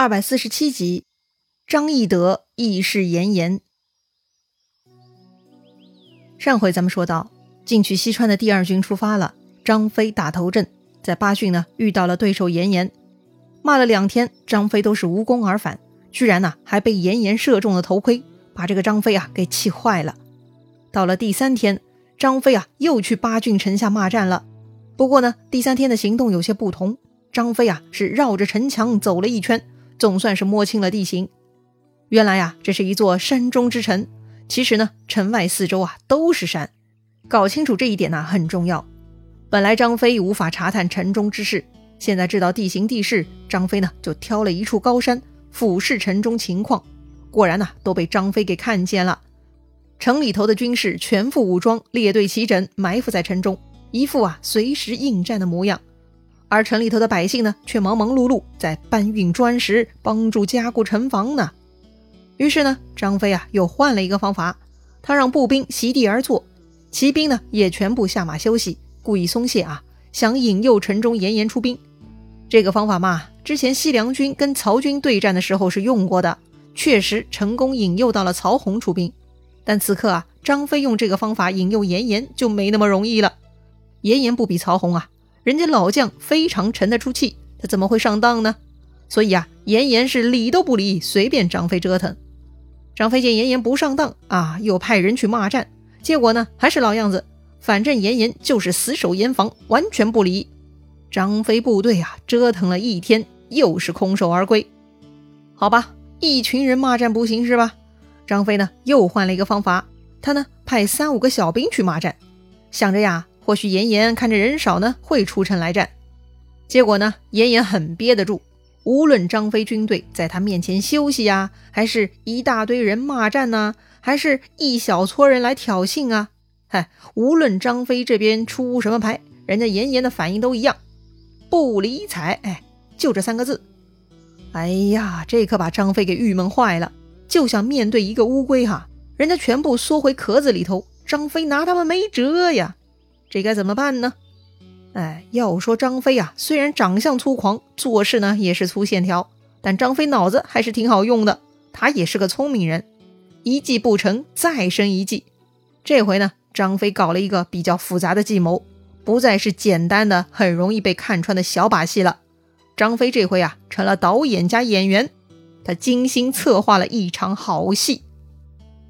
二百四十七集，张翼德义释严颜。上回咱们说到，进取西川的第二军出发了，张飞打头阵，在巴郡呢遇到了对手严颜，骂了两天，张飞都是无功而返，居然呢还被严颜射中了头盔，把这个张飞啊给气坏了。到了第三天，张飞啊又去巴郡城下骂战了，不过呢第三天的行动有些不同，张飞啊是绕着城墙走了一圈。总算是摸清了地形，原来呀，这是一座山中之城。其实呢，城外四周啊都是山，搞清楚这一点呢很重要。本来张飞无法查探城中之事，现在知道地形地势，张飞呢就挑了一处高山俯视城中情况。果然呢，都被张飞给看见了。城里头的军士全副武装，列队齐整，埋伏在城中，一副啊随时应战的模样。而城里头的百姓呢，却忙忙碌碌在搬运砖石，帮助加固城防呢。于是呢，张飞啊又换了一个方法，他让步兵席地而坐，骑兵呢也全部下马休息，故意松懈啊，想引诱城中严颜出兵。这个方法嘛，之前西凉军跟曹军对战的时候是用过的，确实成功引诱到了曹洪出兵。但此刻啊，张飞用这个方法引诱严颜就没那么容易了。严颜不比曹洪啊。人家老将非常沉得出气，他怎么会上当呢？所以啊，严颜是理都不理，随便张飞折腾。张飞见严颜不上当啊，又派人去骂战，结果呢，还是老样子，反正严颜就是死守严防，完全不理。张飞部队啊，折腾了一天，又是空手而归。好吧，一群人骂战不行是吧？张飞呢，又换了一个方法，他呢，派三五个小兵去骂战，想着呀。或许严颜看着人少呢，会出城来战。结果呢，严颜很憋得住。无论张飞军队在他面前休息呀，还是一大堆人骂战呢，还是一小撮人来挑衅啊，嗨，无论张飞这边出什么牌，人家严颜的反应都一样，不理睬。哎，就这三个字。哎呀，这可把张飞给郁闷坏了，就像面对一个乌龟哈，人家全部缩回壳子里头，张飞拿他们没辙呀。这该怎么办呢？哎，要说张飞啊，虽然长相粗狂，做事呢也是粗线条，但张飞脑子还是挺好用的。他也是个聪明人，一计不成再生一计。这回呢，张飞搞了一个比较复杂的计谋，不再是简单的很容易被看穿的小把戏了。张飞这回啊，成了导演加演员，他精心策划了一场好戏。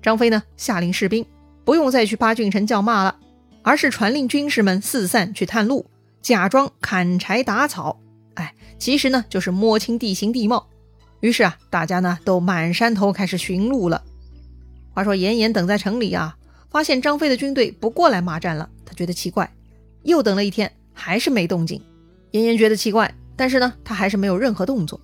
张飞呢，下令士兵不用再去八郡城叫骂了。而是传令军士们四散去探路，假装砍柴打草。哎，其实呢就是摸清地形地貌。于是啊，大家呢都满山头开始寻路了。话说严颜等在城里啊，发现张飞的军队不过来骂战了，他觉得奇怪。又等了一天，还是没动静。严颜觉得奇怪，但是呢，他还是没有任何动作。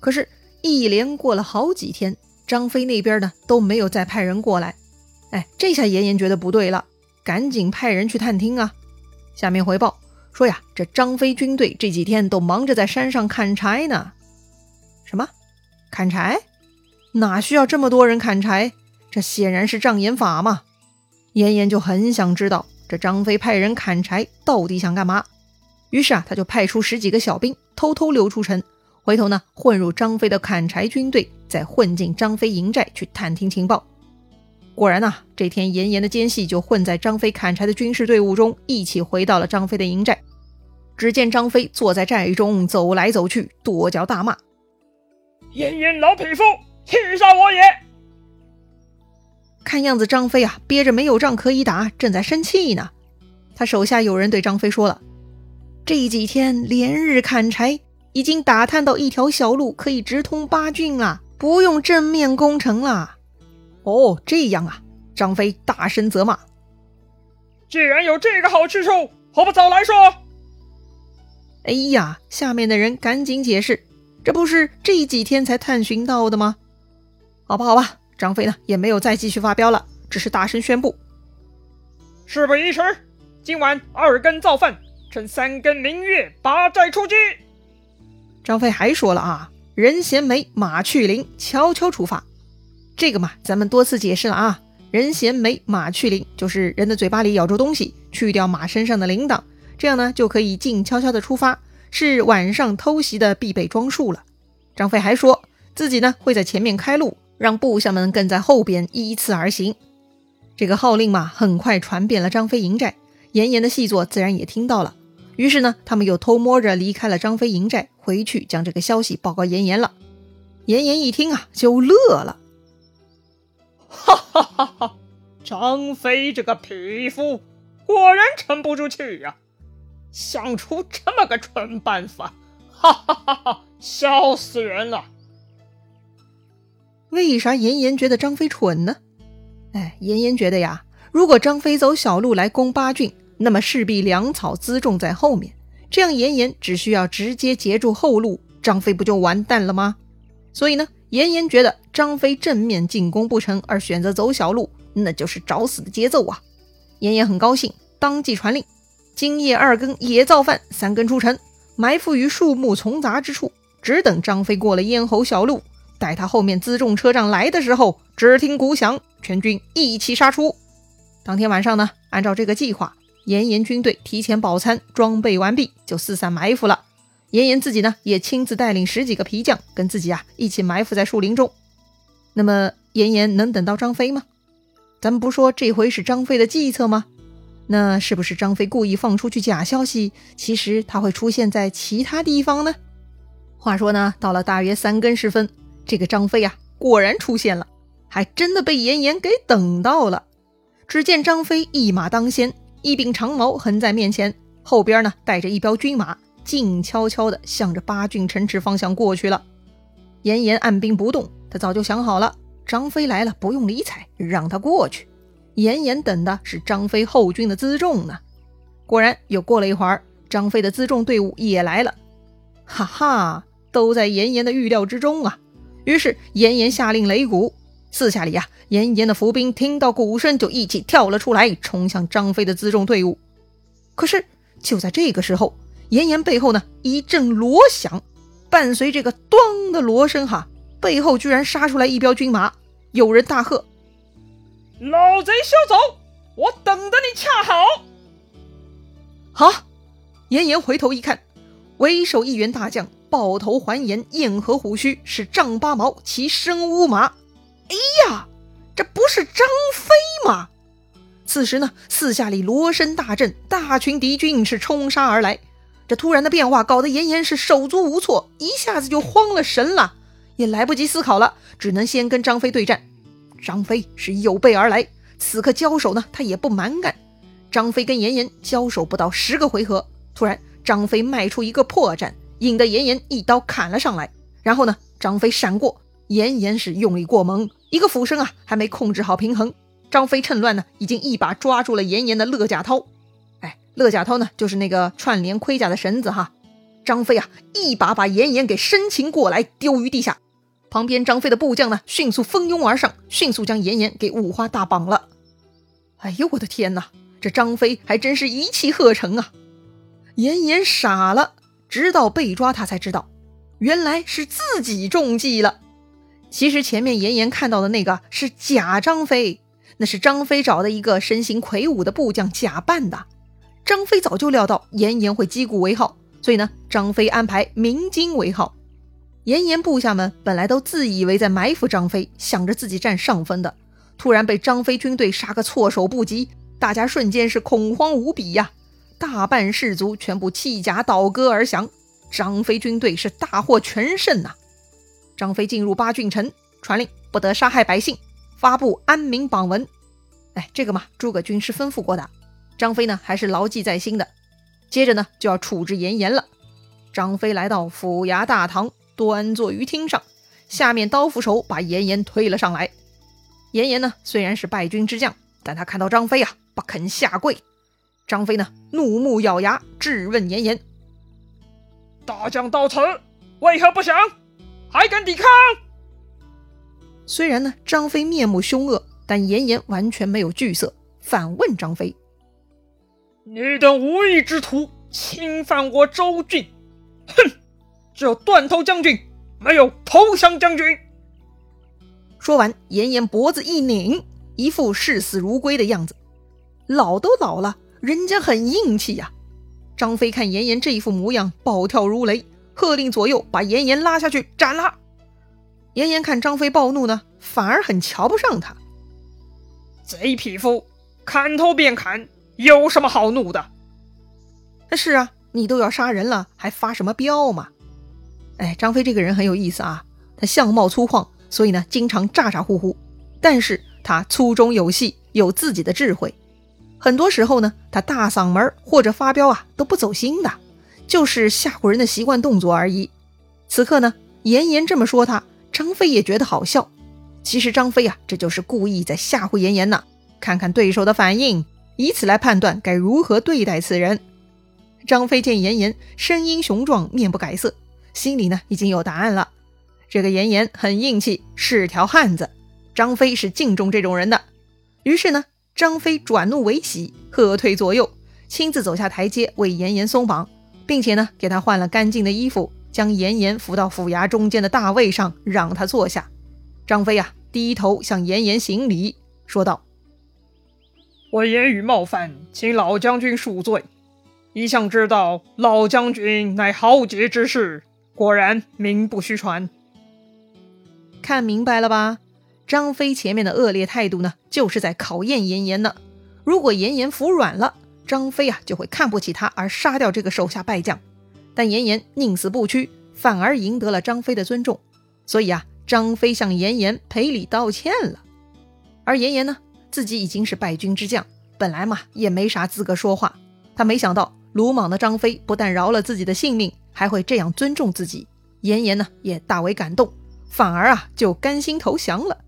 可是，一连过了好几天，张飞那边呢都没有再派人过来。哎，这下严颜觉得不对了。赶紧派人去探听啊！下面回报说呀，这张飞军队这几天都忙着在山上砍柴呢。什么？砍柴？哪需要这么多人砍柴？这显然是障眼法嘛！严颜就很想知道这张飞派人砍柴到底想干嘛。于是啊，他就派出十几个小兵，偷偷溜出城，回头呢混入张飞的砍柴军队，再混进张飞营寨去探听情报。果然呐，这天严颜的奸细就混在张飞砍柴的军事队伍中，一起回到了张飞的营寨。只见张飞坐在寨中走来走去，跺脚大骂：“严颜老匹夫，气杀我也！”看样子张飞啊，憋着没有仗可以打，正在生气呢。他手下有人对张飞说了：“这几天连日砍柴，已经打探到一条小路可以直通八郡了，不用正面攻城了。”哦，这样啊！张飞大声责骂：“既然有这个好去处，何不早来说？”哎呀，下面的人赶紧解释：“这不是这几天才探寻到的吗？”好吧，好吧，张飞呢也没有再继续发飙了，只是大声宣布：“事不宜迟，今晚二更造饭，趁三更明月拔寨出击。”张飞还说了啊：“人贤美，马去领，悄悄出发。”这个嘛，咱们多次解释了啊。人衔枚，马去鳞，就是人的嘴巴里咬住东西，去掉马身上的铃铛，这样呢就可以静悄悄的出发，是晚上偷袭的必备装束了。张飞还说自己呢会在前面开路，让部下们跟在后边依次而行。这个号令嘛，很快传遍了张飞营寨，严颜的细作自然也听到了。于是呢，他们又偷摸着离开了张飞营寨，回去将这个消息报告严颜了。严颜一听啊，就乐了，哈哈哈哈！张飞这个匹夫，果然沉不住气呀，想出这么个蠢办法，哈哈哈哈！笑死人了。为啥严颜觉得张飞蠢呢？哎，严颜觉得呀，如果张飞走小路来攻巴郡，那么势必粮草辎重在后面，这样严颜只需要直接截住后路，张飞不就完蛋了吗？所以呢，严颜觉得张飞正面进攻不成，而选择走小路，那就是找死的节奏啊！严颜很高兴，当即传令：今夜二更野造饭，三更出城，埋伏于树木丛杂之处，只等张飞过了咽喉小路，待他后面辎重车仗来的时候，只听鼓响，全军一起杀出。当天晚上呢，按照这个计划，严颜军队提前饱餐，装备完毕，就四散埋伏了。严颜自己呢，也亲自带领十几个皮匠，跟自己啊一起埋伏在树林中。那么严颜能等到张飞吗？咱们不说这回是张飞的计策吗？那是不是张飞故意放出去假消息？其实他会出现在其他地方呢？话说呢，到了大约三更时分，这个张飞啊，果然出现了，还真的被严颜给等到了。只见张飞一马当先，一柄长矛横在面前，后边呢带着一彪军马。静悄悄地向着八郡城池方向过去了。严颜按兵不动，他早就想好了，张飞来了不用理睬，让他过去。严颜等的是张飞后军的辎重呢。果然，又过了一会儿，张飞的辎重队伍也来了。哈哈，都在严颜的预料之中啊。于是严颜下令擂鼓，四下里呀，严颜的伏兵听到鼓声就一起跳了出来，冲向张飞的辎重队伍。可是就在这个时候，严颜背后呢一阵锣响，伴随这个“咣”的锣声，哈，背后居然杀出来一彪军马。有人大喝：“老贼休走！我等着你恰好。”好，严颜回头一看，为首一员大将，抱头环颜，燕和虎须，是丈八矛，骑生乌马。哎呀，这不是张飞吗？此时呢，四下里锣声大震，大群敌军是冲杀而来。这突然的变化搞得严颜是手足无措，一下子就慌了神了，也来不及思考了，只能先跟张飞对战。张飞是有备而来，此刻交手呢，他也不蛮干。张飞跟严颜交手不到十个回合，突然张飞迈出一个破绽，引得严颜一刀砍了上来。然后呢，张飞闪过，严颜是用力过猛，一个俯身啊，还没控制好平衡，张飞趁乱呢，已经一把抓住了严颜的勒甲涛。乐甲涛呢，就是那个串联盔甲的绳子哈。张飞啊，一把把严颜给生擒过来，丢于地下。旁边张飞的部将呢，迅速蜂拥而上，迅速将严颜给五花大绑了。哎呦，我的天哪！这张飞还真是一气呵成啊！严颜傻了，直到被抓，他才知道，原来是自己中计了。其实前面严颜看到的那个是假张飞，那是张飞找的一个身形魁梧的部将假扮的。张飞早就料到严颜会击鼓为号，所以呢，张飞安排鸣金为号。严颜部下们本来都自以为在埋伏张飞，想着自己占上风的，突然被张飞军队杀个措手不及，大家瞬间是恐慌无比呀！大半士卒全部弃甲倒戈而降，张飞军队是大获全胜呐！张飞进入八郡城，传令不得杀害百姓，发布安民榜文。哎，这个嘛，诸葛军师吩咐过的。张飞呢，还是牢记在心的。接着呢，就要处置严颜了。张飞来到府衙大堂，端坐于厅上，下面刀斧手把严颜推了上来。严颜呢，虽然是败军之将，但他看到张飞啊，不肯下跪。张飞呢，怒目咬牙，质问严颜：“大将到此，为何不降？还敢抵抗？”虽然呢，张飞面目凶恶，但严颜完全没有惧色，反问张飞。你等无义之徒侵犯我州郡，哼！只有断头将军，没有投降将军。说完，严颜脖子一拧，一副视死如归的样子。老都老了，人家很硬气呀。张飞看严颜这一副模样，暴跳如雷，喝令左右把严颜拉下去斩了。严颜看张飞暴怒呢，反而很瞧不上他。贼匹夫，砍头便砍，有什么好怒的？是啊，你都要杀人了，还发什么飙嘛？哎，张飞这个人很有意思啊，他相貌粗犷，所以呢，经常咋咋呼呼。但是他粗中有细，有自己的智慧。很多时候呢，他大嗓门或者发飙啊，都不走心的，就是吓唬人的习惯动作而已。此刻呢，严颜这么说他，张飞也觉得好笑。其实张飞啊，这就是故意在吓唬严颜呢，看看对手的反应，以此来判断该如何对待此人。张飞见严颜声音雄壮，面不改色，心里呢已经有答案了。这个严颜很硬气，是条汉子。张飞是敬重这种人的。于是呢，张飞转怒为喜，喝退左右，亲自走下台阶为严颜松绑，并且呢给他换了干净的衣服，将严颜扶到府衙中间的大位上，让他坐下。张飞啊，低头向严颜行礼，说道：“我言语冒犯，请老将军恕罪。一向知道老将军乃豪杰之士，果然名不虚传。看明白了吧？张飞前面的恶劣态度呢，就是在考验严颜呢。如果严颜服软了，张飞啊就会看不起他而杀掉这个手下败将。但严颜宁死不屈，反而赢得了张飞的尊重。所以啊。”张飞向严颜赔礼道歉了，而严颜呢，自己已经是败军之将，本来嘛也没啥资格说话。他没想到鲁莽的张飞不但饶了自己的性命，还会这样尊重自己。严颜呢也大为感动，反而啊就甘心投降了。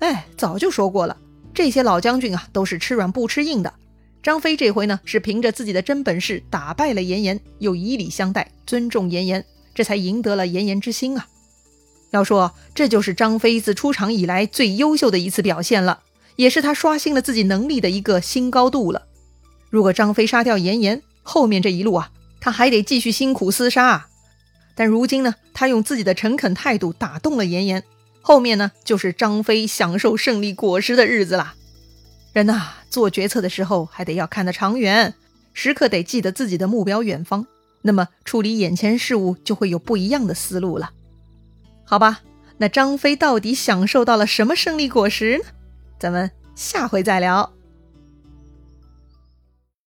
哎，早就说过了，这些老将军啊都是吃软不吃硬的。张飞这回呢是凭着自己的真本事打败了严颜，又以礼相待，尊重严颜，这才赢得了严颜之心啊。要说这就是张飞自出场以来最优秀的一次表现了，也是他刷新了自己能力的一个新高度了。如果张飞杀掉严颜，后面这一路啊，他还得继续辛苦厮杀。但如今呢，他用自己的诚恳态度打动了严颜，后面呢，就是张飞享受胜利果实的日子啦。人呐，做决策的时候还得要看得长远，时刻得记得自己的目标远方，那么处理眼前事物就会有不一样的思路了。好吧，那张飞到底享受到了什么胜利果实呢？咱们下回再聊。